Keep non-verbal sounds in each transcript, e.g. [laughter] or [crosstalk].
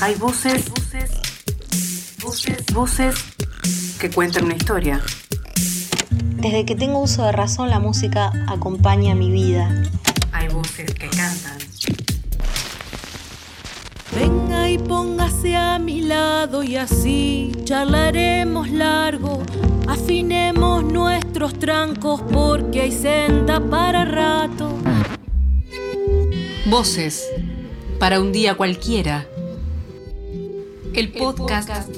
Hay voces, voces, voces, voces que cuentan una historia. Desde que tengo uso de razón, la música acompaña mi vida. Hay voces que cantan. Venga y póngase a mi lado y así charlaremos largo. Afinemos nuestros trancos porque hay senda para rato. Voces para un día cualquiera. El podcast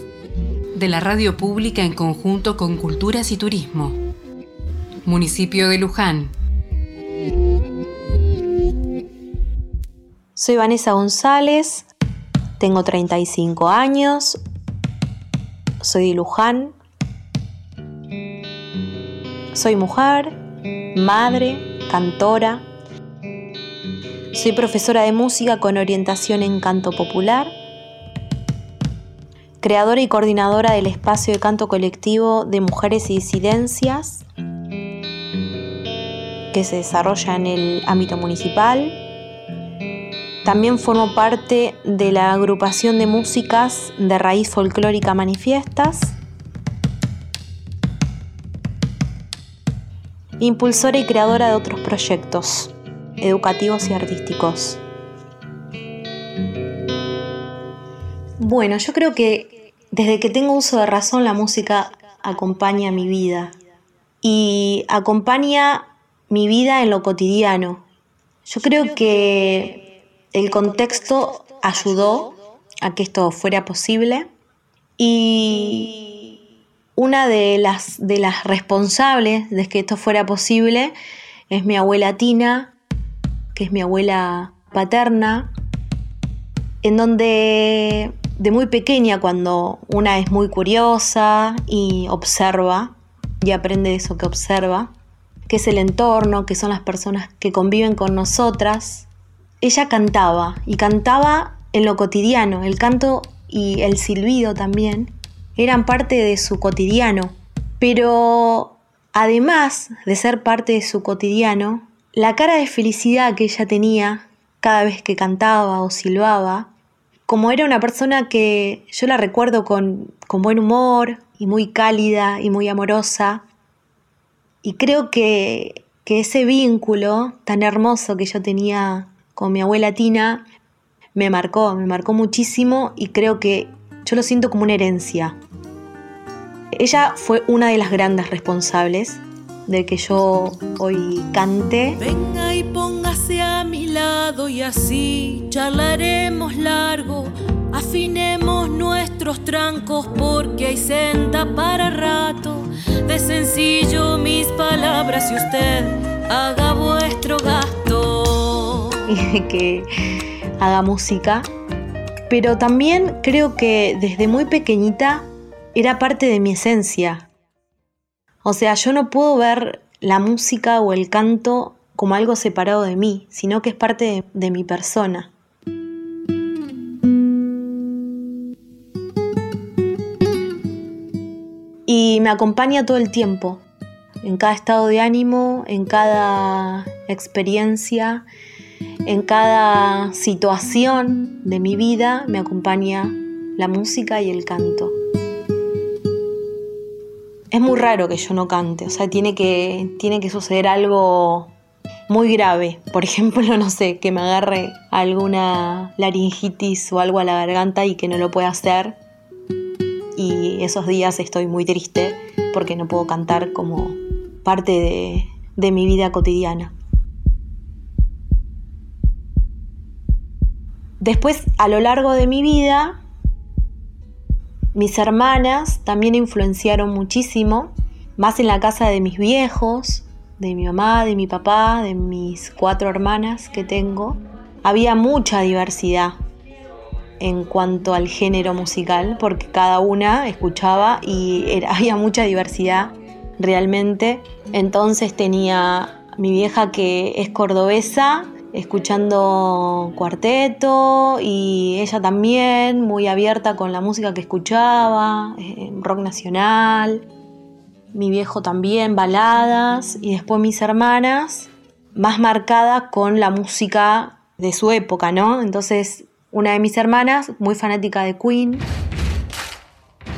de la radio pública en conjunto con Culturas y Turismo. Municipio de Luján. Soy Vanessa González, tengo 35 años, soy de Luján, soy mujer, madre, cantora, soy profesora de música con orientación en canto popular, creadora y coordinadora del espacio de canto colectivo de mujeres y disidencias que se desarrolla en el ámbito municipal. También formo parte de la agrupación de músicas de raíz folclórica Manifiestas. Impulsora y creadora de otros proyectos educativos y artísticos. Bueno, yo creo que desde que tengo uso de razón la música acompaña mi vida y acompaña mi vida en lo cotidiano. Yo creo que el contexto ayudó a que esto fuera posible y una de las, de las responsables de que esto fuera posible es mi abuela Tina, que es mi abuela paterna, en donde de muy pequeña, cuando una es muy curiosa y observa y aprende eso que observa, que es el entorno, que son las personas que conviven con nosotras, ella cantaba y cantaba en lo cotidiano, el canto y el silbido también eran parte de su cotidiano, pero además de ser parte de su cotidiano, la cara de felicidad que ella tenía cada vez que cantaba o silbaba, como era una persona que yo la recuerdo con, buen humor y muy cálida y muy amorosa, y creo que, que ese vínculo tan hermoso que yo tenía con mi abuela Tina me marcó, me marcó muchísimo y creo que yo lo siento como una herencia. Ella fue una de las grandes responsables de que yo hoy cante. Venga y póngase a mi lado y así charlaremos largo. Afinemos nuestros trancos porque hay senda para rato. De sencillo mis palabras y usted haga vuestro gasto. Y [laughs] que haga música. Pero también creo que desde muy pequeñita era parte de mi esencia. O sea, yo no puedo ver la música o el canto como algo separado de mí, sino que es parte de, mi persona. Y me acompaña todo el tiempo, en cada estado de ánimo, en cada experiencia, en cada situación de mi vida, me acompaña la música y el canto es muy raro que yo no cante, o sea, tiene que, tiene que suceder algo muy grave. Por [laughs] ejemplo, no sé, que me agarre alguna laringitis o algo a la garganta y que no lo pueda hacer. Y esos días estoy muy triste porque no puedo cantar como parte de, mi vida cotidiana. Después, a lo largo de mi vida, mis hermanas también influenciaron muchísimo, más en la casa de mis viejos, de mi mamá, de mi papá, de mis cuatro hermanas que tengo. Había mucha diversidad en cuanto al género musical, porque cada una escuchaba y [laughs] había mucha diversidad realmente. Entonces tenía mi vieja que es cordobesa, escuchando cuarteto y ella también muy abierta con la música que escuchaba, eh, rock nacional, mi viejo también, baladas y después mis hermanas más marcadas con la música de su época, ¿no? Entonces una de mis hermanas, muy fanática de Queen,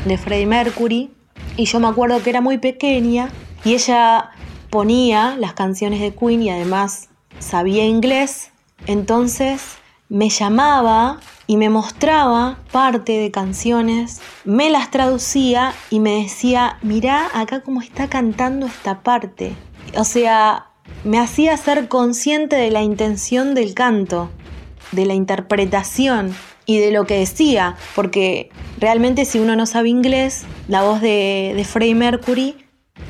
de Freddie Mercury, y yo me acuerdo que era muy pequeña y ella ponía las canciones de Queen y además sabía inglés, entonces me llamaba y me mostraba parte de canciones, me las traducía y me decía, mirá acá cómo está cantando esta parte. O sea, me hacía ser consciente de la intención del canto, de la interpretación y de lo que decía, porque realmente si uno no sabe inglés, la voz de, de Freddie Mercury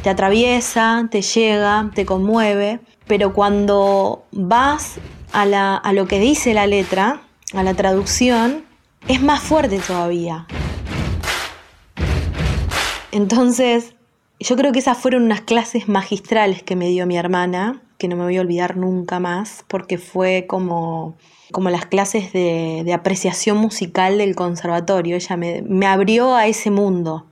te atraviesa, te llega, te conmueve, pero cuando vas a, la, a lo que dice la letra, a la traducción, es más fuerte todavía. Entonces, yo creo que esas fueron unas clases magistrales que me dio mi hermana, que no me voy a olvidar nunca más, porque fue como, como las clases de, de apreciación musical del conservatorio. Ella me, abrió a ese mundo.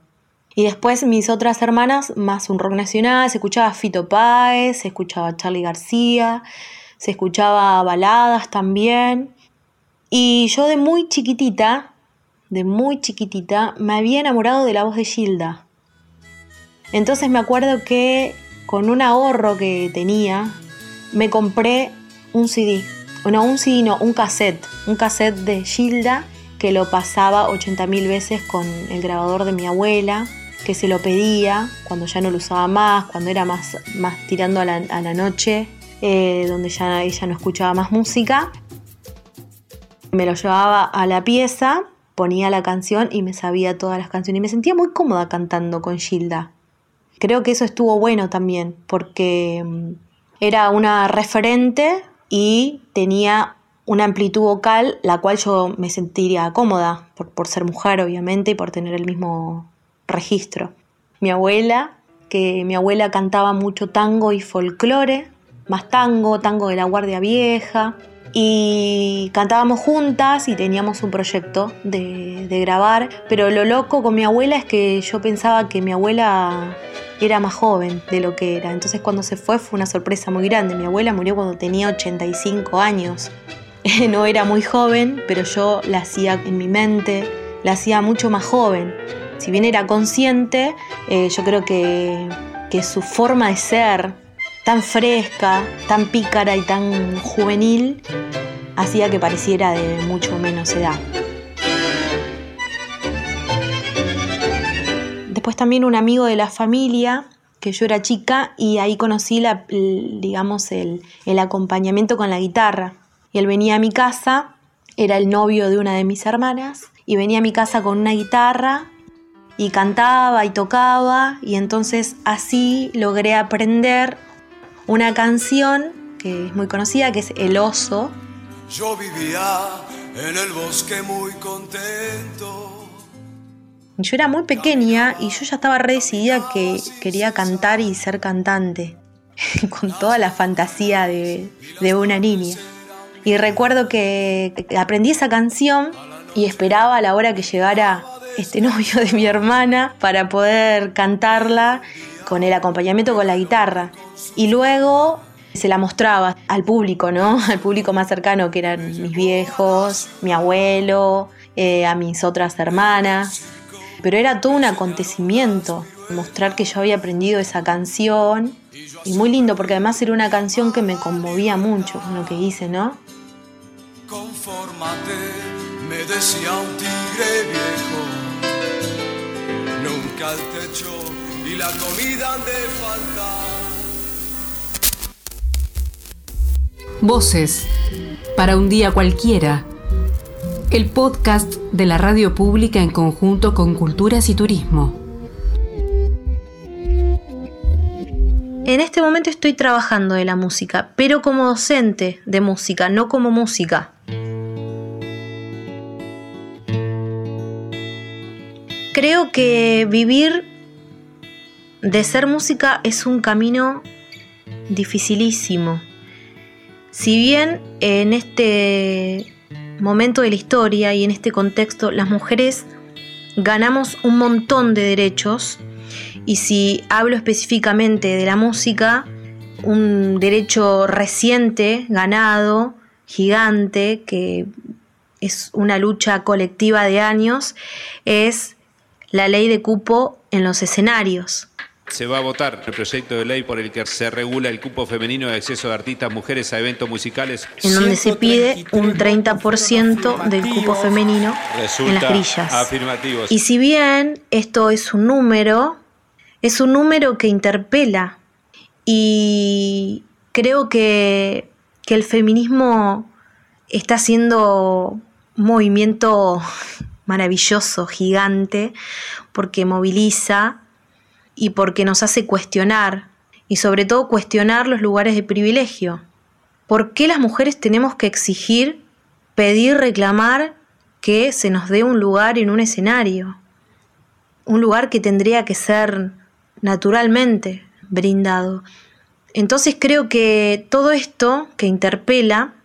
Y después mis otras hermanas, más un rock nacional, se escuchaba Fito Páez, se escuchaba Charlie García, se escuchaba baladas también. Y yo de muy chiquitita, de muy chiquitita, me había enamorado de la voz de Gilda. Entonces me acuerdo que con un ahorro que tenía, me compré un CD. No, un CD, no, un cassette. Un cassette de Gilda que lo pasaba 80.000 veces con el grabador de mi abuela, que se lo pedía cuando ya no lo usaba más, cuando era más, más tirando a la, a la noche, eh, donde ya ella no escuchaba más música. Me lo llevaba a la pieza, ponía la canción y me sabía todas las canciones. Y me sentía muy cómoda cantando con Gilda. Creo que eso estuvo bueno también, porque mm, era una referente y tenía una amplitud vocal la cual yo me sentiría cómoda, por, por ser mujer obviamente y por tener el mismo registro. Mi abuela, que mi abuela cantaba mucho tango y folclore, más tango, tango de la Guardia Vieja, y cantábamos juntas y teníamos un proyecto de, de, grabar, pero lo loco con mi abuela es que yo pensaba que mi abuela era más joven de lo que era, entonces cuando se fue fue una sorpresa muy grande, mi abuela murió cuando tenía 85 años, [laughs] no era muy joven, pero yo la hacía en mi mente, la hacía mucho más joven, si bien era consciente, eh, yo creo que, que su forma de ser, tan fresca, tan pícara y tan juvenil, hacía que pareciera de mucho menos edad. Después también un amigo de la familia, que yo era chica, y ahí conocí la, digamos, el, el acompañamiento con la guitarra. Y él venía a mi casa, era el novio de una de mis hermanas, y venía a mi casa con una guitarra y cantaba y tocaba y entonces así logré aprender una canción que es muy conocida que es El oso. Yo vivía en el bosque muy contento. Yo era muy pequeña y yo ya estaba re decidida que quería cantar y ser cantante, [laughs] con toda la fantasía de, una niña. Y recuerdo que aprendí esa canción y esperaba a la hora que llegara este [laughs] novio de mi hermana para poder cantarla con el acompañamiento con la guitarra. Y luego se la mostraba al público, ¿no? [laughs] Al público más cercano, que eran mis viejos, mi abuelo, eh, a mis otras hermanas. Pero era todo un acontecimiento, mostrar que yo había aprendido esa canción. Y muy lindo, porque además era una canción que me conmovía mucho con lo que hice, ¿no? Confórmate, me decía un tigre viejo nunca el techo y la comida han de faltar. Voces para un día cualquiera. El podcast de la radio pública en conjunto con Culturas y Turismo. En este momento estoy trabajando de la música, pero como docente de música, no como música. creo que vivir de ser música es un camino dificilísimo. Si bien en este momento de la historia y en este contexto las mujeres ganamos un montón de derechos, y si hablo específicamente de la música, un derecho reciente, ganado, gigante, que es una lucha colectiva de años, es la ley de cupo en los escenarios. Se va a votar el proyecto de ley por el que se regula el cupo femenino de acceso de artistas mujeres a eventos musicales. En donde se pide un 30% del cupo femenino en las grillas. Afirmativos. Y si bien esto es un número, es un número que interpela. Y creo que, que el feminismo está haciendo un movimiento [laughs] maravilloso, gigante, porque moviliza y porque nos hace cuestionar, y sobre todo cuestionar los lugares de privilegio. ¿Por qué las mujeres tenemos que exigir, pedir, reclamar que se nos dé un lugar en un escenario? Un lugar que tendría que ser naturalmente brindado. Entonces creo que todo esto que interpela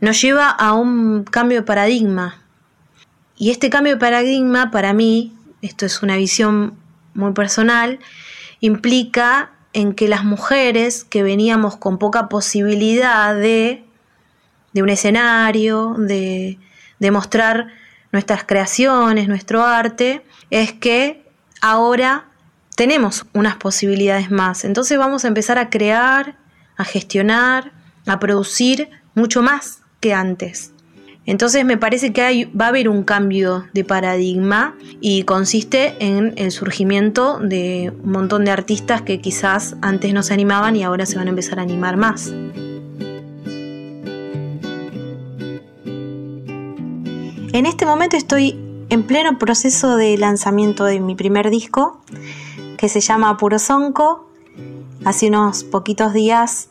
nos lleva a un cambio de paradigma. Y este cambio de paradigma para mí, esto es una visión muy personal, implica en que las mujeres que veníamos con poca posibilidad de, de un escenario, de, de mostrar nuestras creaciones, nuestro arte, es que ahora tenemos unas posibilidades más. Entonces vamos a empezar a crear, a gestionar, a producir mucho más que antes. Entonces me parece que va a haber un cambio de paradigma y consiste en el surgimiento de un montón de artistas que quizás antes no se animaban y ahora se van a empezar a animar más. En este momento estoy en pleno proceso de lanzamiento de mi primer disco que se llama Puro Sonco. Hace unos poquitos días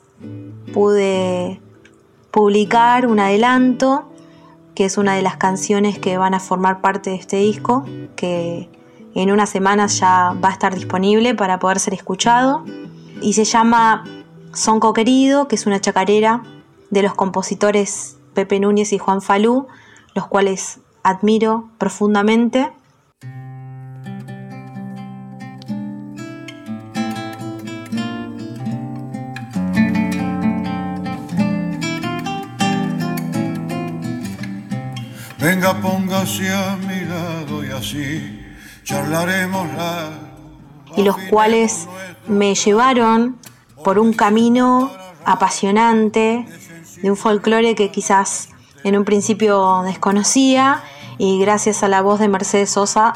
pude publicar un adelanto que es una de las canciones que van a formar parte de este disco, que en unas semanas ya va a estar disponible para poder ser escuchado. Y se llama Sonco Querido, que es una chacarera de los compositores Pepe Núñez y Juan Falú, los cuales admiro profundamente. Venga, póngase a mi lado y así charlaremos Y los cuales me llevaron por un camino apasionante de un folclore que quizás en un principio desconocía y gracias a la voz de Mercedes Sosa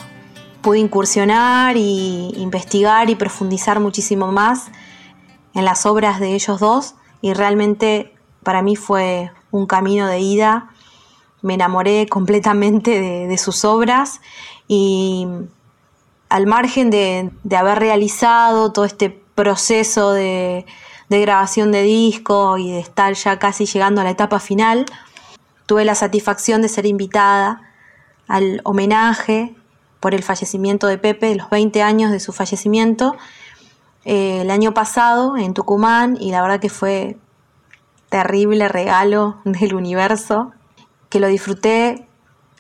pude incursionar y investigar y profundizar muchísimo más en las obras de ellos dos y realmente para mí fue un camino de ida me enamoré completamente de, sus obras y al margen de, haber realizado todo este proceso de, grabación de disco y de estar ya casi llegando a la etapa final, tuve la satisfacción de ser invitada al homenaje por el fallecimiento de Pepe, los 20 años de su fallecimiento, eh, el año pasado en Tucumán y la verdad que fue terrible regalo [laughs] del universo que lo disfruté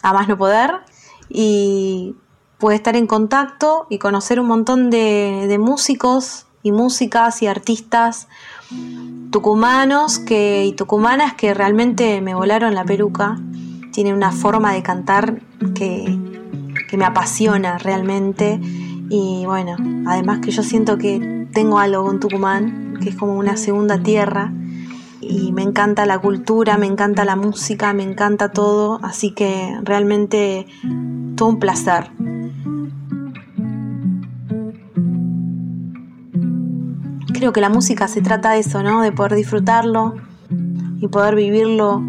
a más no poder y pude estar en contacto y conocer un montón de, músicos y músicas y artistas tucumanos que, y tucumanas que realmente me volaron la peluca. Tiene una forma de cantar que, que me apasiona realmente. Y bueno, además que yo siento que tengo algo con Tucumán, que es como una segunda tierra y me encanta la cultura, me encanta la música, me encanta todo, así que realmente todo un placer. Creo que la música se trata de eso, ¿no? De poder disfrutarlo y poder vivirlo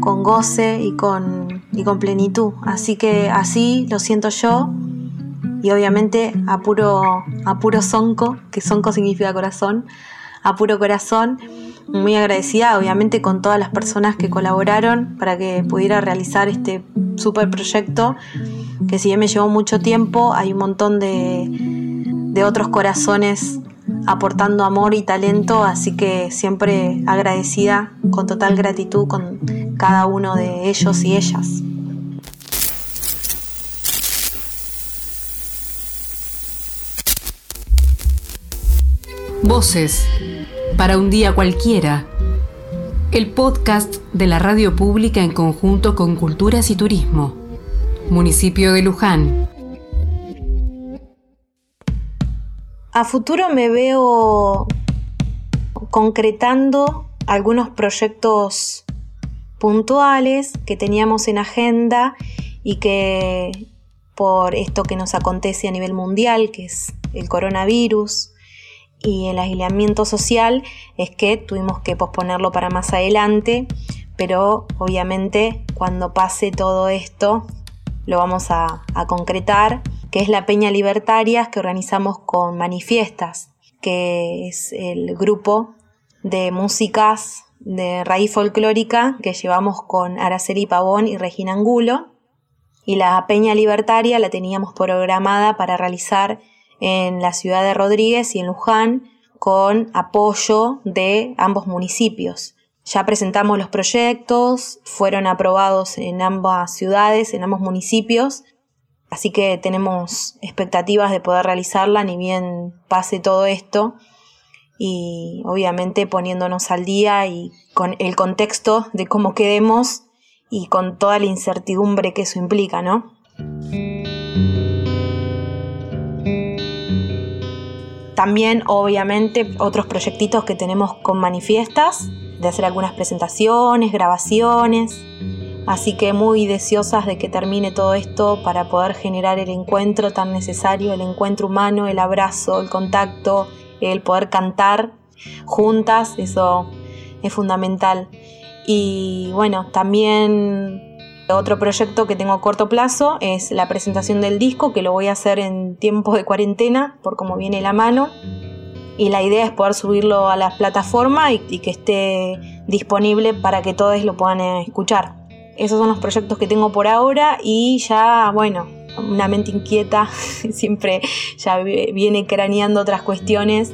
con goce y con, y con plenitud. Así que así lo siento yo y obviamente a puro, a puro sonco, que sonco significa corazón, a puro corazón muy agradecida obviamente con todas las personas que colaboraron para que pudiera realizar este super proyecto que si bien me llevó mucho tiempo hay un montón de, de otros corazones aportando amor y talento así que siempre agradecida con total gratitud con cada uno de ellos y ellas. Voces para un día cualquiera. El podcast de la radio pública en conjunto con Culturas y Turismo. Municipio de Luján. A futuro me veo concretando algunos proyectos puntuales que teníamos en agenda y que por esto que nos acontece a nivel mundial, que es el coronavirus y el aislamiento social, es que tuvimos que posponerlo para más adelante, pero obviamente cuando pase todo esto lo vamos a, concretar, que es la Peña Libertarias que organizamos con Manifiestas, que es el grupo de músicas de raíz folclórica que llevamos con Araceli Pavón y Regina Angulo. Y la Peña Libertaria la teníamos programada para realizar en la ciudad de Rodríguez y en Luján con apoyo de ambos municipios. Ya presentamos los proyectos, fueron aprobados en ambas ciudades, en ambos municipios, así que tenemos expectativas de poder realizarla ni bien pase todo esto y obviamente poniéndonos al día y con el contexto de cómo quedemos y con toda la incertidumbre que eso implica, ¿no? También, obviamente, otros proyectitos que tenemos con manifiestas, de hacer algunas presentaciones, grabaciones. Así que muy deseosas de que termine todo esto para poder generar el encuentro tan necesario, el encuentro humano, el abrazo, el contacto, el poder cantar juntas, eso es fundamental. Y bueno, también otro proyecto que tengo a corto plazo es la presentación del disco, que lo voy a hacer en tiempo de cuarentena, por cómo viene la mano. Y la idea es poder subirlo a la plataforma y, que esté disponible para que todos lo puedan escuchar. Esos son los proyectos que tengo por ahora y ya, bueno, una mente inquieta [laughs] siempre ya viene craneando otras cuestiones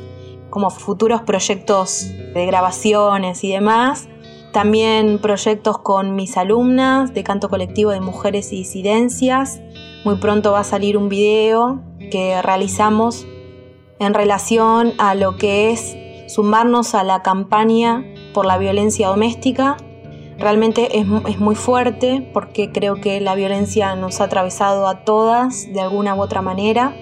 como futuros proyectos de grabaciones y demás. También proyectos con mis alumnas de canto colectivo de mujeres y disidencias. Muy pronto va a salir un video que realizamos en relación a lo que es sumarnos a la campaña por la violencia doméstica Realmente es, muy fuerte porque creo que la violencia nos ha atravesado a todas de alguna u otra manera.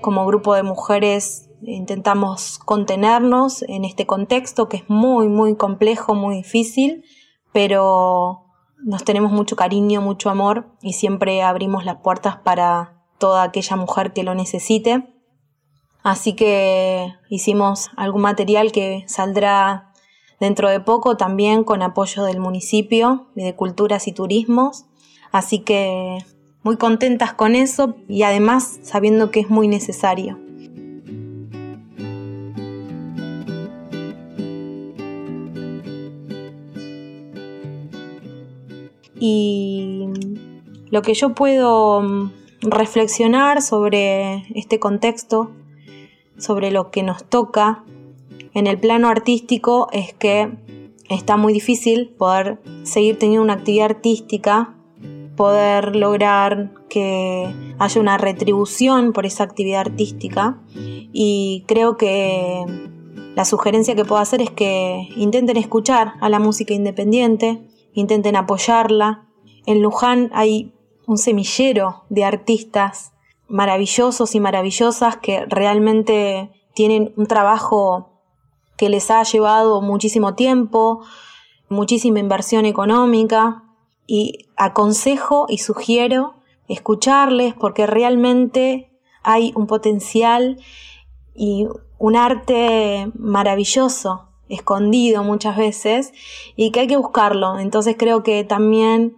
Como grupo de mujeres intentamos contenernos en este contexto que es muy, muy complejo, muy difícil, pero nos tenemos mucho cariño, mucho amor y siempre abrimos las puertas para toda aquella mujer que lo necesite. Así que hicimos algún material que saldrá dentro de poco también con apoyo del municipio de Culturas y Turismos. Así que muy contentas con eso y además sabiendo que es muy necesario. Y lo que yo puedo mm, reflexionar sobre este contexto, sobre lo que nos toca en el plano artístico es que está muy difícil poder seguir teniendo una actividad artística, poder lograr que haya una retribución por esa actividad artística. Y creo que la sugerencia que puedo hacer es que intenten escuchar a la música independiente, intenten apoyarla. En Luján hay un semillero de artistas maravillosos y maravillosas que realmente tienen un trabajo que les ha llevado muchísimo tiempo, muchísima inversión económica y aconsejo y sugiero escucharles porque realmente hay un potencial y un arte maravilloso escondido muchas veces y que hay que buscarlo. Entonces creo que también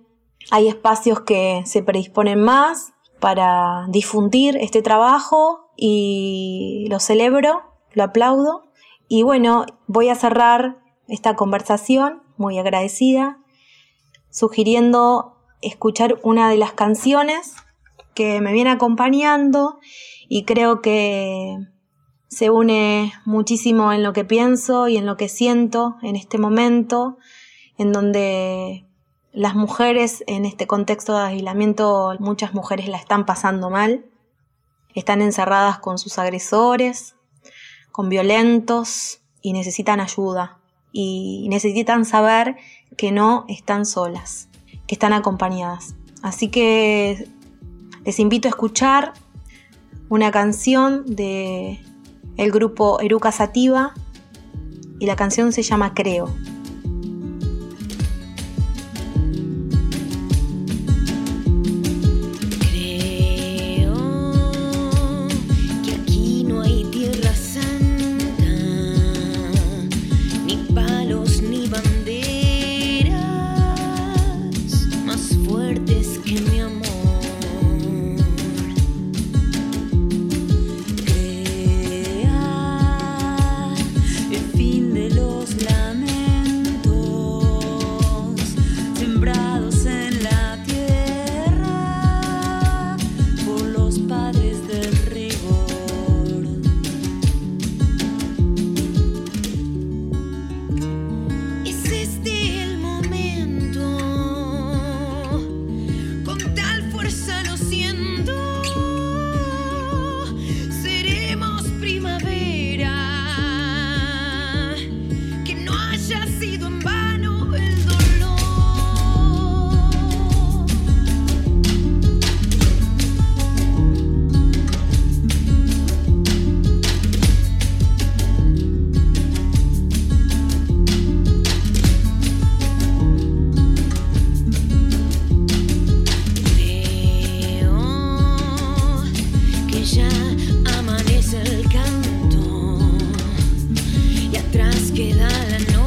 hay espacios que se predisponen más para difundir este trabajo y lo celebro, lo aplaudo y bueno, voy a cerrar esta conversación muy agradecida, sugiriendo escuchar una de las canciones que me viene acompañando y creo que se une muchísimo en lo que pienso y en lo que siento en este momento, en donde las mujeres en este contexto de aislamiento, muchas mujeres la están pasando mal, están encerradas con sus agresores, con violentos y necesitan ayuda. y necesitan saber que no están solas, que están acompañadas. Así que les invito a escuchar una canción de el grupo Eruca Sativa y la canción se llama Creo. queda la noche.